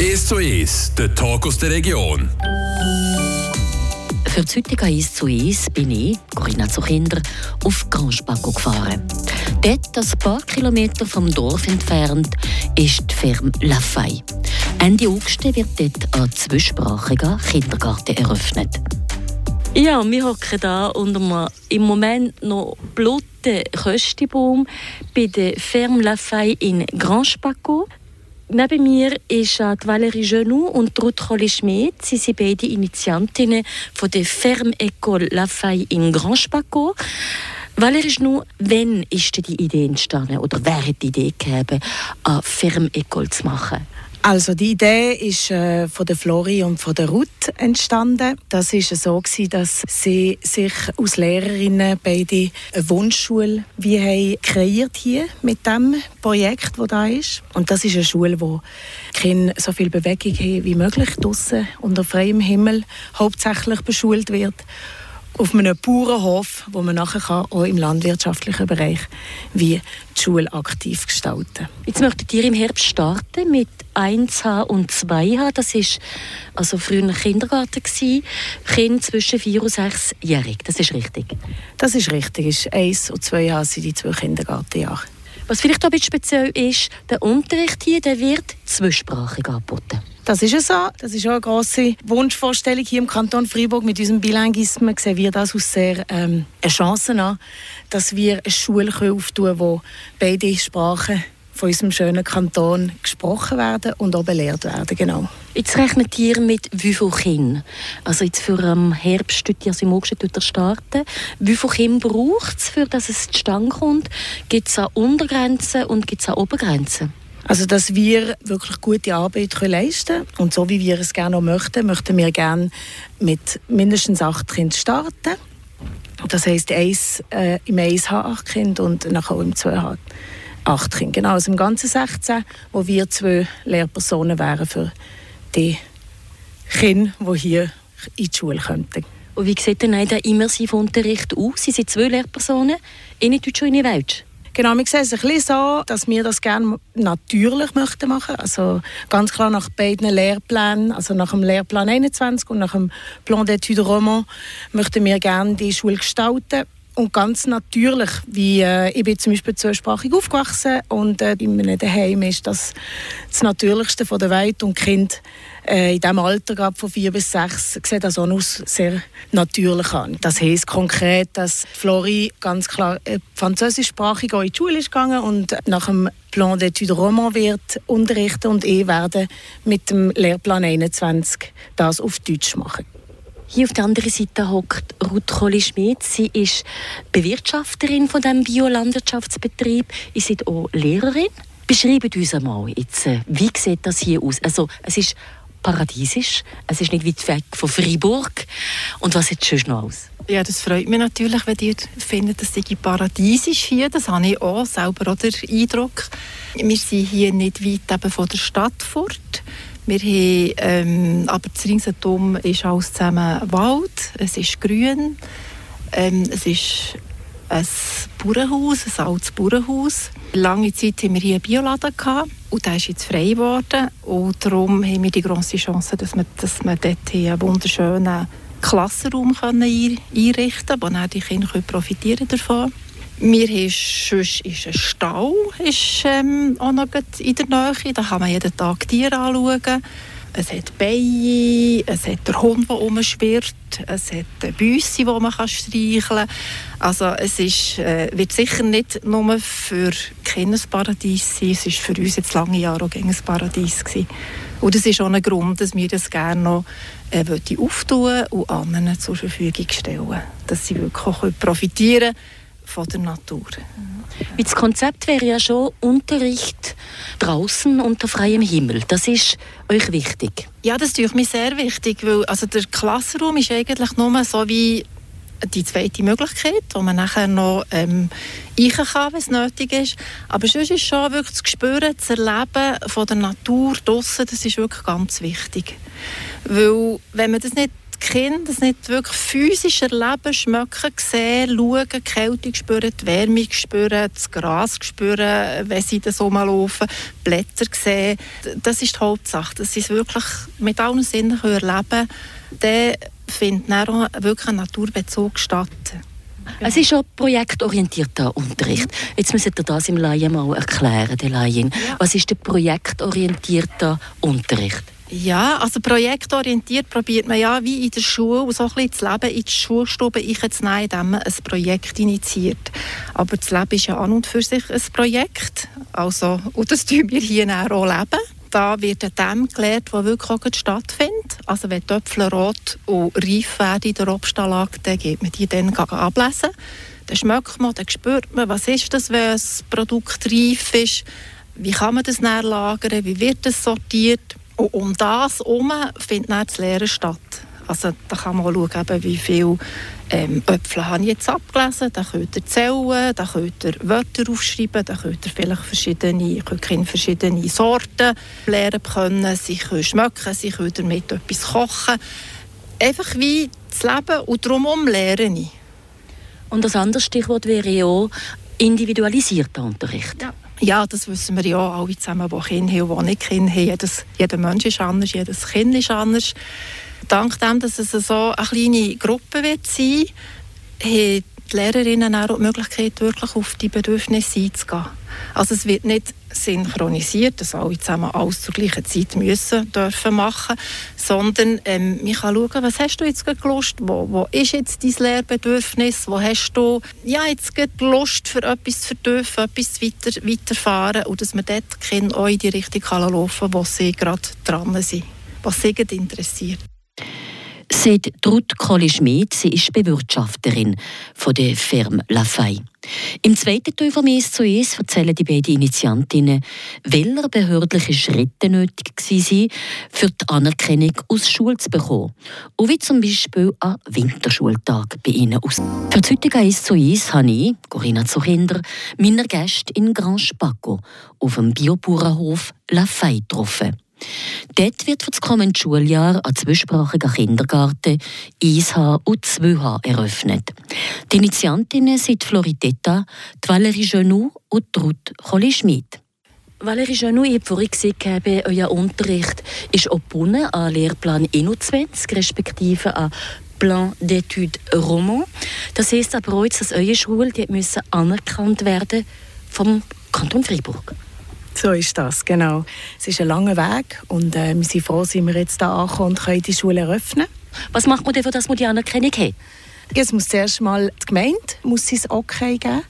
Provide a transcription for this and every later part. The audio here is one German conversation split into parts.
1 zu 1, der Talk aus der Region. Für das heutige 1 zu 1 bin ich, Corinna Zuchinder, auf Grand Spaco gefahren. Dort, ein paar Kilometer vom Dorf entfernt, ist die Firma Lafay. Ende August wird dort ein zweisprachiger Kindergarten eröffnet. Ja, wir hocken da unter einem im Moment noch bluten Köstibaum bei der Ferme Lafay in Grand Spaco. Neben mir ist äh, Valérie Genoux und Ruth Colli-Schmidt. Sie sind beide Initiantinnen von der Ferme École Lafay in Grand Spaco. Valérie Genoux, wann ist die Idee entstanden oder wer hat die Idee gegeben, eine Ferme École zu machen? Also die Idee ist äh, von der Flori und von der Ruth entstanden. Das ist so dass sie sich als Lehrerinnen beide eine Wunschschule wie haben kreiert hier mit dem Projekt, wo da ist. Und das ist eine Schule, wo Kinder so viel Bewegung haben wie möglich draußen unter freiem Himmel hauptsächlich beschult wird auf einem Bauernhof, wo man nachher kann, auch im landwirtschaftlichen Bereich wie die Schule aktiv gestalten Jetzt möchtet ihr im Herbst starten mit 1H und 2H. Das war also früher ein Kindergarten gewesen. Kinder zwischen 4 und 6 Jahren. Das ist richtig? Das ist richtig. Ist 1 und 2H sind die zwei Kindergartenjahre. Was vielleicht auch ein bisschen speziell ist, der Unterricht hier der wird zweisprachig angeboten. Das ist es so. Das ist auch eine grosse Wunschvorstellung hier im Kanton Freiburg. Mit unserem Bilinguismus sehen wir das als sehr ähm, eine Chance an, dass wir eine Schule auftun können, wo beide Sprachen von unserem schönen Kanton gesprochen werden und auch belehrt werden. Genau. Jetzt rechnet ihr mit wie viel Kindern? Also jetzt für am Herbst, also im August starten. Wie viel Kinder braucht es, für dass es zustande kommt? Gibt es auch Untergrenzen und gibt es auch Obergrenzen? Also, dass wir wirklich gute Arbeit können leisten können. Und so wie wir es gerne auch möchten, möchten wir gerne mit mindestens acht Kindern starten. Das heisst, eins, äh, im 1 hat acht Kinder und nachher auch im 2 hat acht Kinder. Genau, also im ganzen 16, wo wir zwei Lehrpersonen wären für die Kinder, die hier in die Schule kommen. Und wie sieht denn der immersive Unterricht aus? Sie sind zwei Lehrpersonen, in Deutsch und in Welsch. Genau, wir sehen es ein bisschen so, dass wir das gerne natürlich möchten machen. Also ganz klar nach beiden Lehrplänen, also nach dem Lehrplan 21 und nach dem Plan d'études Roman möchten wir gerne die Schule gestalten. Und ganz natürlich, wie äh, ich bin zum Beispiel zweisprachig aufgewachsen und äh, in meinem Daheim ist das das Natürlichste von der Welt und Kind äh, in diesem Alter, gerade von vier bis sechs, sieht das auch aus sehr natürlich an. Das heisst konkret, dass Flori ganz klar äh, französischsprachig in die Schule ist gegangen und nach dem Plan d'études Roman wird unterrichten und ich werde mit dem Lehrplan 21 das auf Deutsch machen. Hier auf der anderen Seite hockt Ruth Kohli-Schmidt. Sie ist Bewirtschafterin von dem Biolandwirtschaftsbetrieb. Sie ist auch Lehrerin. Beschreibt uns einmal jetzt, äh, wie sieht das hier aus? Also, es ist paradiesisch. Es ist nicht weit weg von Freiburg. Und was sieht es noch aus? Ja, das freut mich natürlich, wenn ihr findet, dass es paradiesisch hier. Das habe ich auch selber auch den Eindruck. Wir sind hier nicht weit eben von der Stadt fort. Wir haben, ähm, aber das Ringsherum ist alles zusammen Wald, es ist grün, ähm, es ist ein Bauernhaus, ein altes Bauernhaus. Lange Zeit haben wir hier einen Bioladen und der ist jetzt frei geworden. Und darum haben wir die grosse Chance, dass wir, dass wir dort einen wunderschönen Klassenraum einrichten können, wo die Kinder profitieren davon wir haben sonst ist ein Stall ist, ähm, auch noch in der Nähe. Da kann man jeden Tag Tiere anschauen. Es hat Beine, es hat der Hund, der rumschwirrt, es hat Büsse, die man streicheln kann. Also es ist, äh, wird sicher nicht nur für Kinder ein Paradies sein, es war für uns jetzt lange Jahre auch ein Paradies gewesen. Und das ist auch ein Grund, dass wir das gerne noch äh, auftun und anderen zur Verfügung stellen, dass sie wirklich auch profitieren können von der Natur. Das Konzept wäre ja schon Unterricht draußen unter freiem Himmel. Das ist euch wichtig? Ja, das ist mir sehr wichtig, weil also der Klassenraum ist eigentlich nur so wie die zweite Möglichkeit, wo man nachher noch ähm, eichen kann, wenn es nötig ist. Aber sonst ist schon wirklich das Spüren, das Erleben von der Natur draussen, das ist wirklich ganz wichtig. Weil wenn man das nicht Kinder das nicht wirklich physisch erleben, schmecken, sehen, schauen, die Kälte spüren, die Wärme spüren, das Gras spüren, wenn sie da so mal laufen, Blätter sehen. Das ist die Hauptsache, dass sie es wirklich mit allen Sinnen erleben können. Dann findet dann wirklich ein Naturbezug statt. Es ist auch projektorientierter Unterricht. Jetzt müsst ihr das im Laien mal erklären, der Laien. Ja. Was ist der projektorientierte Unterricht? Ja, also projektorientiert probiert man ja wie in der Schule so ein bisschen das Leben in die Schulstube einzunehmen, indem man ein Projekt initiiert. Aber das Leben ist ja an und für sich ein Projekt. Also, und das tun wir hier auch leben. Da wird an dem gelehrt, was wirklich auch stattfindet. Also wenn die Äpfel rot und reif werden in der Obstanlage, dann geht man die dann ablesen. Dann schmeckt man, dann spürt man, was ist das, wenn das Produkt reif ist. Wie kann man das näher lagern? Wie wird das sortiert? Und um das herum findet dann das Lehren statt. Also da kann man auch schauen, wie viele ähm, Äpfel habe ich jetzt abgelesen. Da könnt ihr zählen, da könnt ihr Wörter aufschreiben, da könnt ihr vielleicht verschiedene, könnt verschiedene Sorten lernen können. Sie können schmecken, sie können damit etwas kochen. Einfach wie das Leben und darum lerne ich. Und das andere Stichwort wäre ja individualisierter Unterricht. Ja. Ja, das wissen wir ja alle zusammen, die Kinder haben und die nicht Kinder haben. Jedes, jeder Mensch ist anders, jedes Kind ist anders. Dank dem, dass es so eine kleine Gruppe wird sein wird, die Lehrerinnen auch die Möglichkeit, wirklich auf die Bedürfnisse einzugehen. Also es wird nicht synchronisiert, dass alle zusammen alles zur gleichen Zeit müssen dürfen machen, sondern ähm, man kann schauen, was hast du jetzt Lust, wo, wo ist jetzt dein Lehrbedürfnis, wo hast du ja, jetzt Lust für etwas zu vertiefen, etwas weiter, weiterfahren? Und dass man dort die Kinder auch in die Richtung laufen kann, wo sie gerade dran sind, was sie interessiert sagt Ruth Kohli-Schmid. Sie ist Bewirtschafterin von der Firma Lafay. Im zweiten Teil von «Mies zu Es» erzählen die beiden Initiantinnen, welche behördliche Schritte nötig waren, für die Anerkennung aus Schule zu bekommen. Und wie zum Beispiel an Winterschultag bei ihnen aus. Für das heutige «Eis zu Es» habe ich, Corinna Zuchinder, meine Gäste in Grand Spaco auf dem Biobauernhof Lafay getroffen. Dort wird für das kommende Schuljahr ein zweisprachiger Kindergarten 1H und 2H eröffnet. Die Initiantinnen sind Floridetta, Valerie Genou und Ruth Colli-Schmid. Valerie Genou, ich habe vorhin gesehen, euer Unterricht ist gebunden an Lehrplan 21, respektive an Plan d'études Roman. Das heisst aber auch, dass eure Schule die müssen anerkannt werden vom Kanton Freiburg. So ist das, genau. Es ist ein langer Weg und äh, wir sind froh, dass wir jetzt hier angekommen und können die Schule eröffnen Was macht man denn, dass man die Anerkennung hat? Es muss zuerst mal die Gemeinde muss es okay geben.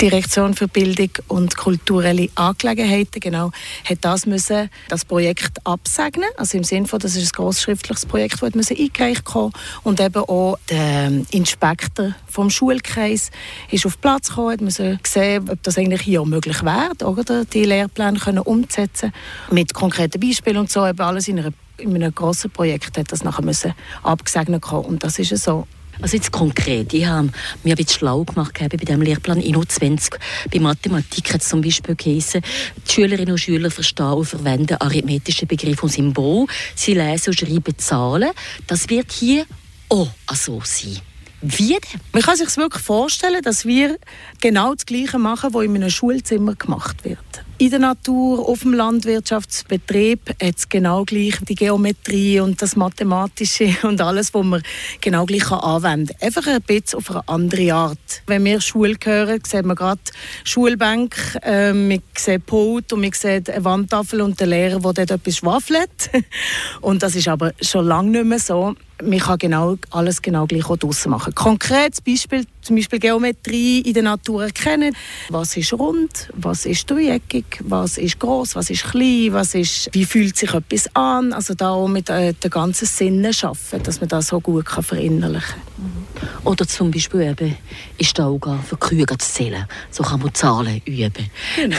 Direktion für Bildung und kulturelle Angelegenheiten genau, hat das müssen das Projekt absegnen, also im Sinne von, das ist ein großschriftliches Projekt, das müssen eingereicht kommen. Und eben auch der Inspektor vom Schulkreis ist auf Platz gekommen, hat müssen sehen, ob das eigentlich hier auch möglich wäre, oder? Die Lehrpläne können umzusetzen mit konkreten Beispielen und so, eben alles in, einer, in einem grossen Projekt hat das nachher müssen abgesegnet kommen. Und das ist so also jetzt konkret, ich habe mir ein bisschen schlau gemacht bei dem Lehrplan INO 20. Bei Mathematik hat es zum Beispiel geheißen, die Schülerinnen und Schüler verstehen und verwenden arithmetische Begriffe und Symbole, sie lesen und schreiben Zahlen. Das wird hier auch so sein. Wie denn? Man kann sich wirklich vorstellen, dass wir genau das Gleiche machen, was in einem Schulzimmer gemacht wird. In der Natur, auf dem Landwirtschaftsbetrieb hat es genau gleich die Geometrie und das Mathematische und alles, was man genau gleich anwenden kann. Einfach ein bisschen auf eine andere Art. Wenn wir Schule hören, sehen wir gerade Schulbank, äh, wir sehen Pult und wir sehen eine Wandtafel und den Lehrer, der dort etwas schwafelt. und das ist aber schon lange nicht mehr so man kann genau, alles genau gleich auch draussen machen. Konkretes Beispiel, zum Beispiel Geometrie in der Natur erkennen. Was ist rund, was ist dreieckig, was ist groß, was ist klein, was ist, wie fühlt sich etwas an. Also da auch mit äh, den ganzen Sinnen schaffen, dass man das so gut kann verinnerlichen kann. Mhm. Oder zum Beispiel eben in Stauga für Krüge zu zählen. So kann man Zahlen üben. Genau.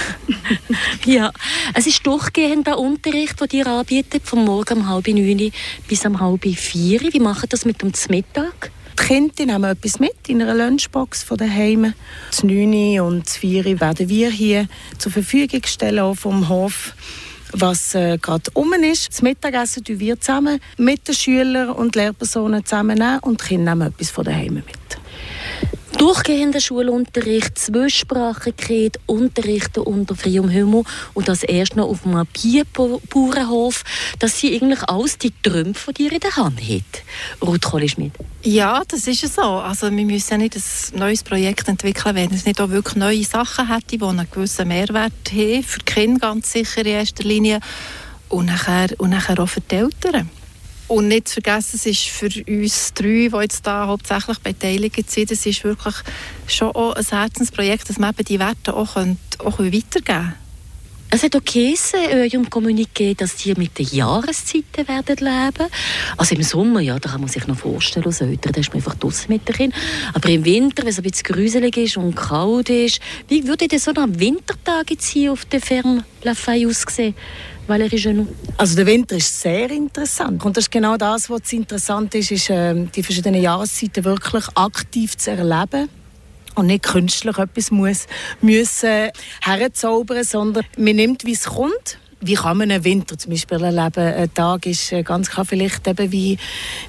ja, es ist durchgehend der Unterricht, den ihr anbietet, vom Morgen um halb neun bis um halb vier. Wie machen das mit dem Mittag? Die Kinder nehmen etwas mit in einer Lunchbox von daheim. Das 9 und das 4 werden wir hier zur Verfügung stellen, auch vom Hof. was äh, gerade um ist. Das Mittagessen tun wir zusammen mit den Schülern und Lehrpersonen zusammen und die Kinder nehmen etwas von daheim mit durchgehender Schulunterricht, Zweisprachigkeit, Unterrichten unter freiem Himmel und das erst noch auf einem Bierbauernhof, dass sie eigentlich alles die Träume von dir in der Hand hat. Ruth Kohli-Schmidt. Ja, das ist so. Also wir müssen ja nicht ein neues Projekt entwickeln, wenn es nicht auch wirklich neue Sachen hätte, die einen gewissen Mehrwert haben, für die Kinder ganz sicher in erster Linie und nachher, und nachher auch für die Eltern. Und nicht zu vergessen, es ist für uns drei, die jetzt da hauptsächlich beteiligt sind, es ist wirklich schon auch ein Herzensprojekt, dass man eben die Werte auch, auch weitergeben können. Es hat auch geheißen, in eurem Kommuniqué, dass ihr mit den Jahreszeiten werden leben Also im Sommer, ja, da kann man sich noch vorstellen, als Eltern, da ist man einfach draußen mit den Kindern. Aber im Winter, wenn es ein bisschen gruselig ist und kalt ist, wie würde denn so ein Wintertag jetzt hier auf der Ferme La Faye aussehen? Also der Winter ist sehr interessant und das ist genau das, was interessant ist, ist äh, die verschiedenen Jahreszeiten wirklich aktiv zu erleben und nicht künstlich etwas muss, müssen herzaubern, sondern man nimmt, wie es kommt wie kann man einen Winter zum Beispiel erleben? Ein Tag ist äh, ganz klar vielleicht eben, wie,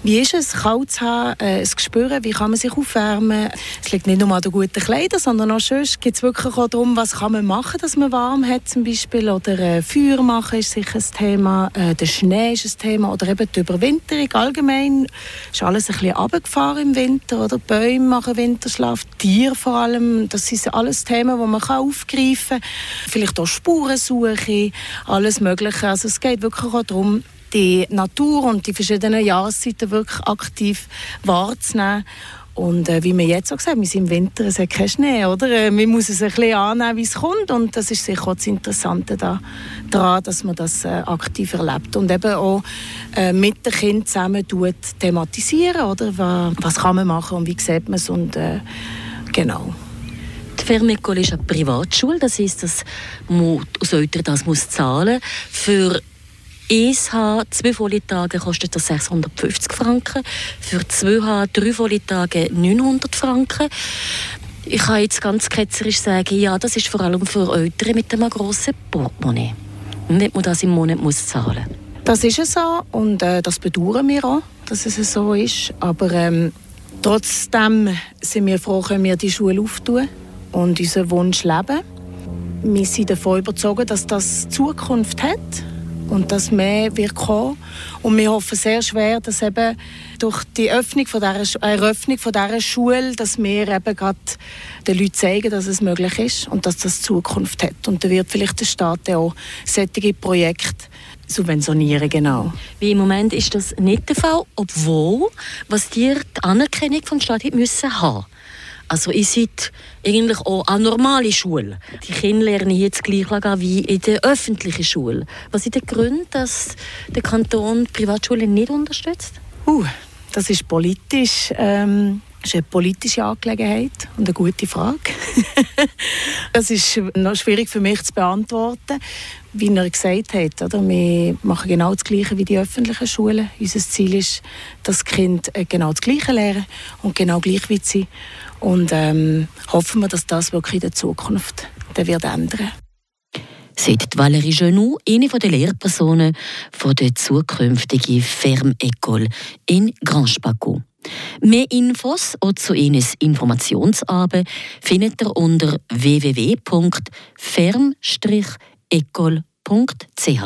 wie ist es, kalt zu haben, äh, es spüren, wie kann man sich aufwärmen? Es liegt nicht nur an den guten Kleidern, sondern auch sonst geht es wirklich auch darum, was kann man machen, dass man warm hat zum Beispiel oder äh, Feuer machen ist sicher ein Thema, äh, der Schnee ist ein Thema oder eben die Überwinterung allgemein ist alles ein bisschen runtergefahren im Winter oder Bäume machen Winterschlaf, Tiere vor allem, das sind alles Themen, die man aufgreifen kann. Vielleicht auch Spurensuche, alles Mögliche. Also es geht wirklich auch darum, die Natur und die verschiedenen Jahreszeiten wirklich aktiv wahrzunehmen. Und äh, wie wir jetzt auch gesagt wir sind im Winter, es hat keinen Schnee, oder? Äh, man muss es ein bisschen annehmen, wie es kommt. Und das ist sicher auch das Interessante da, daran, dass man das äh, aktiv erlebt. Und eben auch äh, mit den Kindern zusammen tut, thematisieren, oder? Was, was kann man machen und wie sieht man es und äh, genau. Fermecole ist eine Privatschule, das heisst, dass man als Eltern das muss zahlen Für ESH, zwei volle Tage kostet das 650 Franken, für 2H, drei volle Tage 900 Franken. Ich kann jetzt ganz ketzerisch sagen, ja, das ist vor allem für Eltern mit einem grossen Portemonnaie. Nicht man das im Monat muss zahlen Das ist es so und äh, das bedauern wir auch, dass es so ist. Aber ähm, trotzdem sind wir froh, können wir die Schule auftun und unseren Wunsch leben. Wir sind davon überzeugt, dass das Zukunft hat und dass mehr wird kommen. Und wir hoffen sehr schwer, dass eben durch die Öffnung von dieser, Eröffnung von dieser Schule, dass wir eben gerade den Leuten zeigen, dass es möglich ist und dass das Zukunft hat. Und da wird vielleicht der Staat auch solche Projekte subventionieren, genau. Wie im Moment ist das nicht der Fall, obwohl, was dir die Anerkennung vom Staat müssen haben also ihr seid eigentlich auch eine normale Schule. Die Kinder lernen jetzt gleich wie in der öffentlichen Schule. Was sind die Gründe, dass der Kanton die Privatschulen nicht unterstützt? Uh, das ist politisch. Ähm das ist eine politische Angelegenheit und eine gute Frage. das ist noch schwierig für mich zu beantworten. Wie er gesagt hat, oder? wir machen genau das Gleiche wie die öffentlichen Schulen. Unser Ziel ist, dass die Kinder äh, genau das Gleiche lernen und genau gleich weit sind. Und ähm, hoffen wir, dass das wirklich in der Zukunft dann wird ändern sagt Valérie Genoux, eine der Lehrpersonen der zukünftigen Ferme-École in Grand Spaco. Mehr Infos und zu Ihres Informationsabend findet ihr unter www.ferm-ecole.ch.